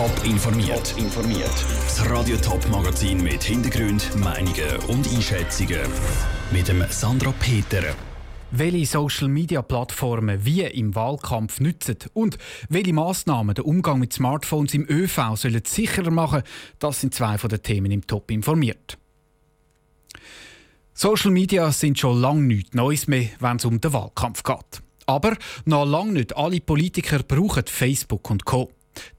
Top informiert. informiert. Das Radio Top Magazin mit Hintergrund, Meinungen und Einschätzungen mit dem Sandra Peter. Welche Social Media Plattformen wie im Wahlkampf nützen und welche Massnahmen den Umgang mit Smartphones im ÖV sollen sicherer machen, das sind zwei von den Themen im Top informiert. Social Media sind schon lange nichts Neues mehr, wenn es um den Wahlkampf geht. Aber noch lange nicht alle Politiker brauchen Facebook und Co.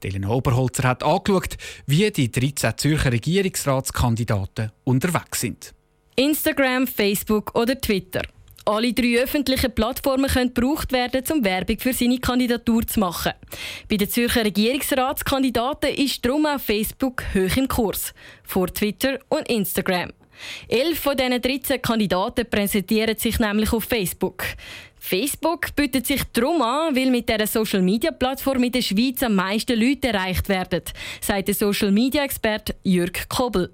Elena Oberholzer hat angeschaut, wie die 13 Zürcher Regierungsratskandidaten unterwegs sind. Instagram, Facebook oder Twitter. Alle drei öffentlichen Plattformen können gebraucht werden, um Werbung für seine Kandidatur zu machen. Bei den Zürcher Regierungsratskandidaten ist darum auch Facebook hoch im Kurs, vor Twitter und Instagram. Elf von diesen 13 Kandidaten präsentieren sich nämlich auf Facebook. Facebook bietet sich darum an, weil mit dieser Social-Media-Plattform in der Schweiz am meisten Leute erreicht werden, sagt der Social-Media-Experte Jürg Kobel.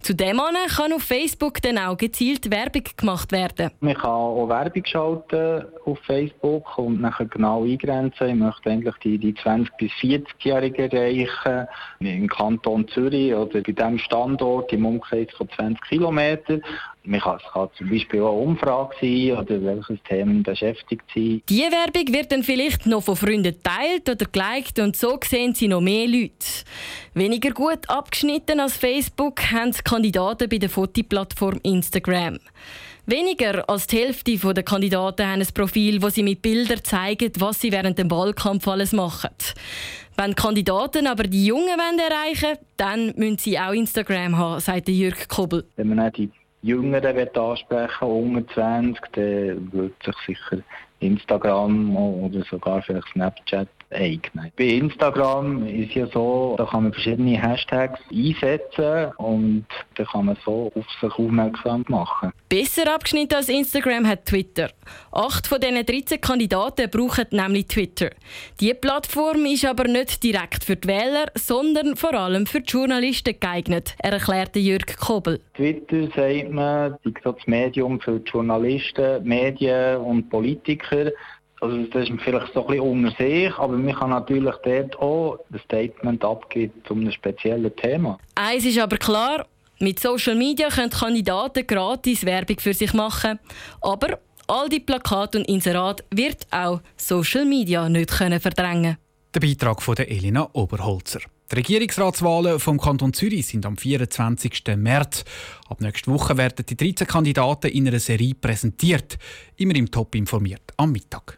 Zu dem kann auf Facebook dann auch gezielt Werbung gemacht werden. Man kann auch Werbung schalten auf Facebook und nachher genau eingrenzen. Ich möchte eigentlich die, die 20- bis 40-Jährigen erreichen, im Kanton Zürich oder bei diesem Standort im Umkreis von 20 Kilometern. Man kann, es kann zum Beispiel auch eine Umfrage sein oder welches Thema beschäftigt sein. Diese Werbung wird dann vielleicht noch von Freunden geteilt oder geliked und so sehen sie noch mehr Leute. Weniger gut abgeschnitten als Facebook haben die Kandidaten bei der Fotoplattform Instagram. Weniger als die Hälfte der Kandidaten haben ein Profil, wo sie mit Bildern zeigen, was sie während dem Wahlkampf alles machen. Wenn die Kandidaten aber die Jungen erreichen wollen, dann müssen sie auch Instagram haben, sagt Jürg Kobel. Wenn man die Jüngeren ansprechen unter 20, dann würde sich sicher Instagram oder sogar vielleicht Snapchat eignen. Bei Instagram ist ja so, da kann man verschiedene Hashtags einsetzen und dann kann man so auf sich aufmerksam machen. Besser abgeschnitten als Instagram hat Twitter. Acht von diesen 13 Kandidaten brauchen nämlich Twitter. Diese Plattform ist aber nicht direkt für die Wähler, sondern vor allem für die Journalisten geeignet, erklärte Jürg Kobel. Twitter, sagt man, ist das Medium für die Journalisten, Medien und Politiker. Also das ist vielleicht so ein bisschen unter sich, aber man kann natürlich dort auch ein Statement abgeben zu einem speziellen Thema. Eins ist aber klar, mit Social Media können Kandidaten gratis Werbung für sich machen. Aber all die Plakate und Inserate wird auch Social Media nicht können verdrängen Der Beitrag von Elina Oberholzer. Die Regierungsratswahlen vom Kanton Zürich sind am 24. März. Ab nächster Woche werden die 13 Kandidaten in einer Serie präsentiert. Immer im Top informiert am Mittag.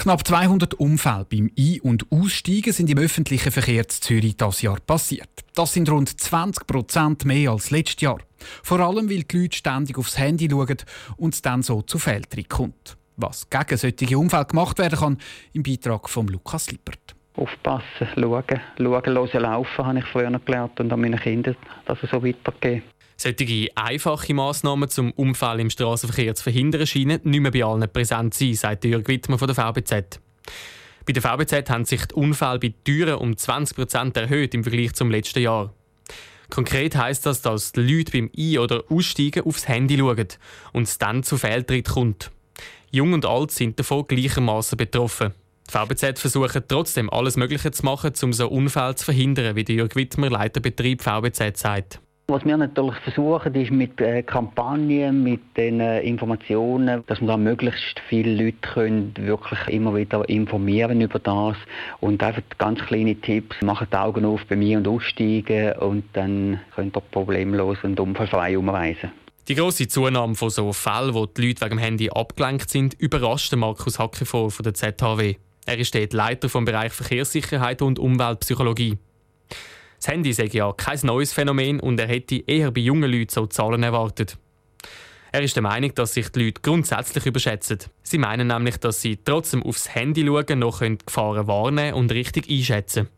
Knapp 200 Unfälle beim Ein- und Aussteigen sind im öffentlichen Verkehr in Zürich das Jahr passiert. Das sind rund 20 Prozent mehr als letztes Jahr. Vor allem, weil die Leute ständig aufs Handy schauen und es dann so zu Fehltritt kommt. Was gegen solche Unfälle gemacht werden kann, im Beitrag von Lukas Lippert. Aufpassen, schauen, schauen, laufen, habe ich früher gelernt und an meinen Kindern, dass es so weitergeht. Solche einfache Massnahmen zum Unfall im Straßenverkehr zu verhindern, scheinen nicht mehr bei allen präsent zu sein, sagt Jörg Wittmer von der VBZ. Bei der VBZ haben sich die Unfälle bei Türen um 20% erhöht im Vergleich zum letzten Jahr. Konkret heißt das, dass die Leute beim Ein- oder Aussteigen aufs Handy schauen und es dann zu Fehltritt kommt. Jung und alt sind davon gleichermaßen betroffen. Die VBZ versucht trotzdem alles Mögliche zu machen, um so Unfälle zu verhindern, wie Jörg Wittmer, Leiter Betrieb VBZ, sagt. Was wir natürlich versuchen, ist mit äh, Kampagnen, mit den äh, Informationen, dass wir da möglichst viele Leute können wirklich immer wieder informieren über das und einfach ganz kleine Tipps, machen die Augen auf bei mir und aussteigen und dann könnt ihr problemlos und unfallfrei umreisen. Die grosse Zunahme von so Fällen, wo die Leute wegen dem Handy abgelenkt sind, überrascht Markus Hackevoll von der ZHW. Er ist dort Leiter vom Bereich Verkehrssicherheit und Umweltpsychologie. Das Handy sei ja kein neues Phänomen und er hätte eher bei jungen Leuten so Zahlen erwartet. Er ist der Meinung, dass sich die Leute grundsätzlich überschätzen. Sie meinen nämlich, dass sie trotzdem aufs Handy schauen, noch Gefahren warnen und richtig einschätzen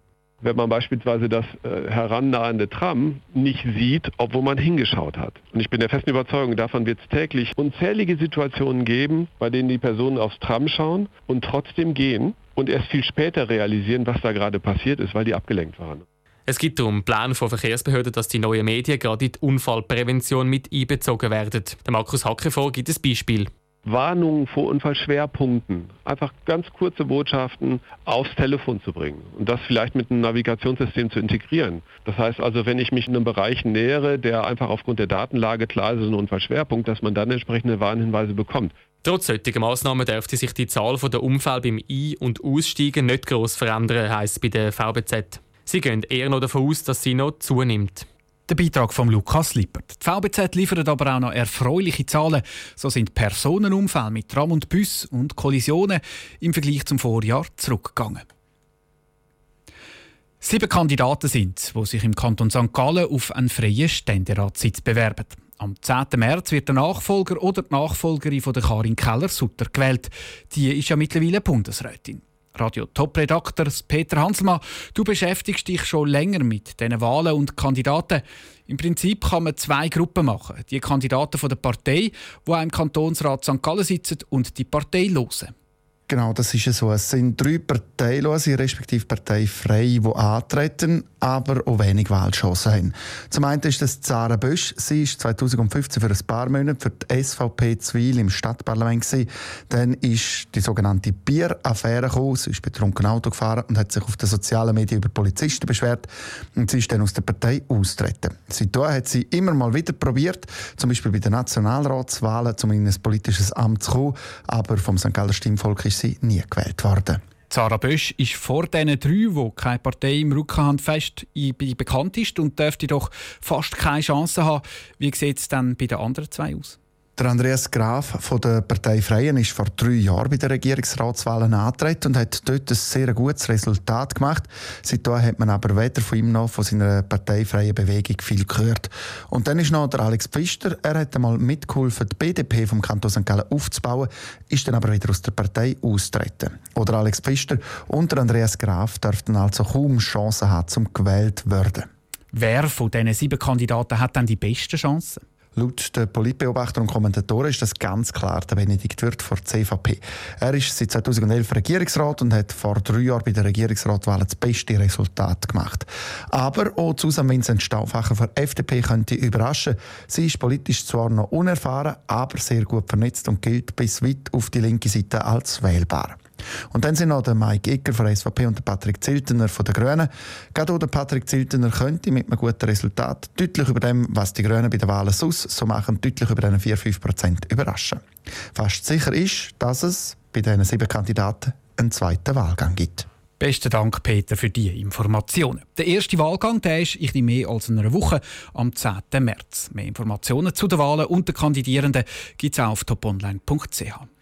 wenn man beispielsweise das äh, herannahende Tram nicht sieht, obwohl man hingeschaut hat. Und ich bin der festen Überzeugung, davon wird es täglich unzählige Situationen geben, bei denen die Personen aufs Tram schauen und trotzdem gehen und erst viel später realisieren, was da gerade passiert ist, weil die abgelenkt waren. Es gibt darum Pläne von Verkehrsbehörden, dass die neuen Medien gerade in die Unfallprävention mit einbezogen werden. Der Markus Hacke vor gibt ein Beispiel. Warnungen vor Unfallschwerpunkten, einfach ganz kurze Botschaften aufs Telefon zu bringen und das vielleicht mit einem Navigationssystem zu integrieren. Das heißt also, wenn ich mich in einem Bereich nähere, der einfach aufgrund der Datenlage klar ist, ist ein Unfallschwerpunkt, dass man dann entsprechende Warnhinweise bekommt. Trotz solcher Massnahmen dürfte sich die Zahl der Unfälle beim Ein- und Aussteigen nicht gross verändern, heisst bei der VBZ. Sie gehen eher noch davon aus, dass sie noch zunimmt. Der Beitrag von Lukas Lippert. Die VBZ liefert aber auch noch erfreuliche Zahlen. So sind Personenunfälle mit Tram und Bus und Kollisionen im Vergleich zum Vorjahr zurückgegangen. Sieben Kandidaten sind, die sich im Kanton St. Gallen auf einen freien Ständeratssitz bewerben. Am 10. März wird der Nachfolger oder die Nachfolgerin von Karin Keller-Sutter gewählt. Die ist ja mittlerweile Bundesrätin. Radio Top-Redakteur Peter Hanselmann, du beschäftigst dich schon länger mit diesen Wahlen und Kandidaten. Im Prinzip kann man zwei Gruppen machen. Die Kandidaten von der Partei, die im Kantonsrat St. Gallen sitzen, und die Parteilosen. Genau, das ist so. Es sind drei Parteilose, respektive Parteifreie, die antreten, aber auch wenig Wahlchancen haben. Zum einen ist das Zara Bösch. Sie ist 2015 für ein paar Monate für die SVP Zwil im Stadtparlament. Gewesen. Dann ist die sogenannte Bieraffäre gekommen. Sie ist betrunken Auto gefahren und hat sich auf den sozialen Medien über Polizisten beschwert. Und sie ist dann aus der Partei austreten. Seitdem hat sie immer mal wieder probiert, zum Beispiel bei den Nationalratswahlen, um in ein politisches Amt zu kommen. Aber vom St. Galler Stimmvolk ist sie nie gewählt worden. Sarah Bösch ist vor diesen drei, die keine Partei im Rücken haben, fest bekannt ist und dürfte doch fast keine Chance haben. Wie sieht es dann bei den anderen zwei aus? Der Andreas Graf von der Partei Freien ist vor drei Jahren bei den Regierungsratswahlen angetreten und hat dort ein sehr gutes Resultat gemacht. Seitdem hat man aber weder von ihm noch von seiner parteifreien Bewegung viel gehört. Und dann ist noch der Alex Pfister. Er hat einmal mitgeholfen, die BDP vom Kanton St. Gallen aufzubauen, ist dann aber wieder aus der Partei austreten. Oder Alex Pfister und der Andreas Graf dürften also kaum Chancen haben, zum gewählt werden. Wer von diesen sieben Kandidaten hat dann die besten Chancen? Laut den Politbeobachter und Kommentatoren ist das ganz klar der Benedikt Wirth von CVP. Er ist seit 2011 Regierungsrat und hat vor drei Jahren bei der Regierungsratwahl das beste Resultat gemacht. Aber auch Susan Vincent Stauffacher von FDP könnte überraschen. Sie ist politisch zwar noch unerfahren, aber sehr gut vernetzt und gilt bis weit auf die linke Seite als wählbar. Und dann sind noch der Mike Ecker von der SVP und der Patrick Ziltener von den Grünen. Gerade auch der Patrick Ziltener könnte mit einem guten Resultat deutlich über dem, was die Grünen bei den Wahlen sonst so machen, deutlich über diesen 4-5 Prozent überraschen. Fast sicher ist, dass es bei diesen sieben Kandidaten einen zweiten Wahlgang gibt. Besten Dank, Peter, für diese Informationen. Der erste Wahlgang der ist in mehr als einer Woche am 10. März. Mehr Informationen zu den Wahlen und den Kandidierenden gibt es auf toponline.ch.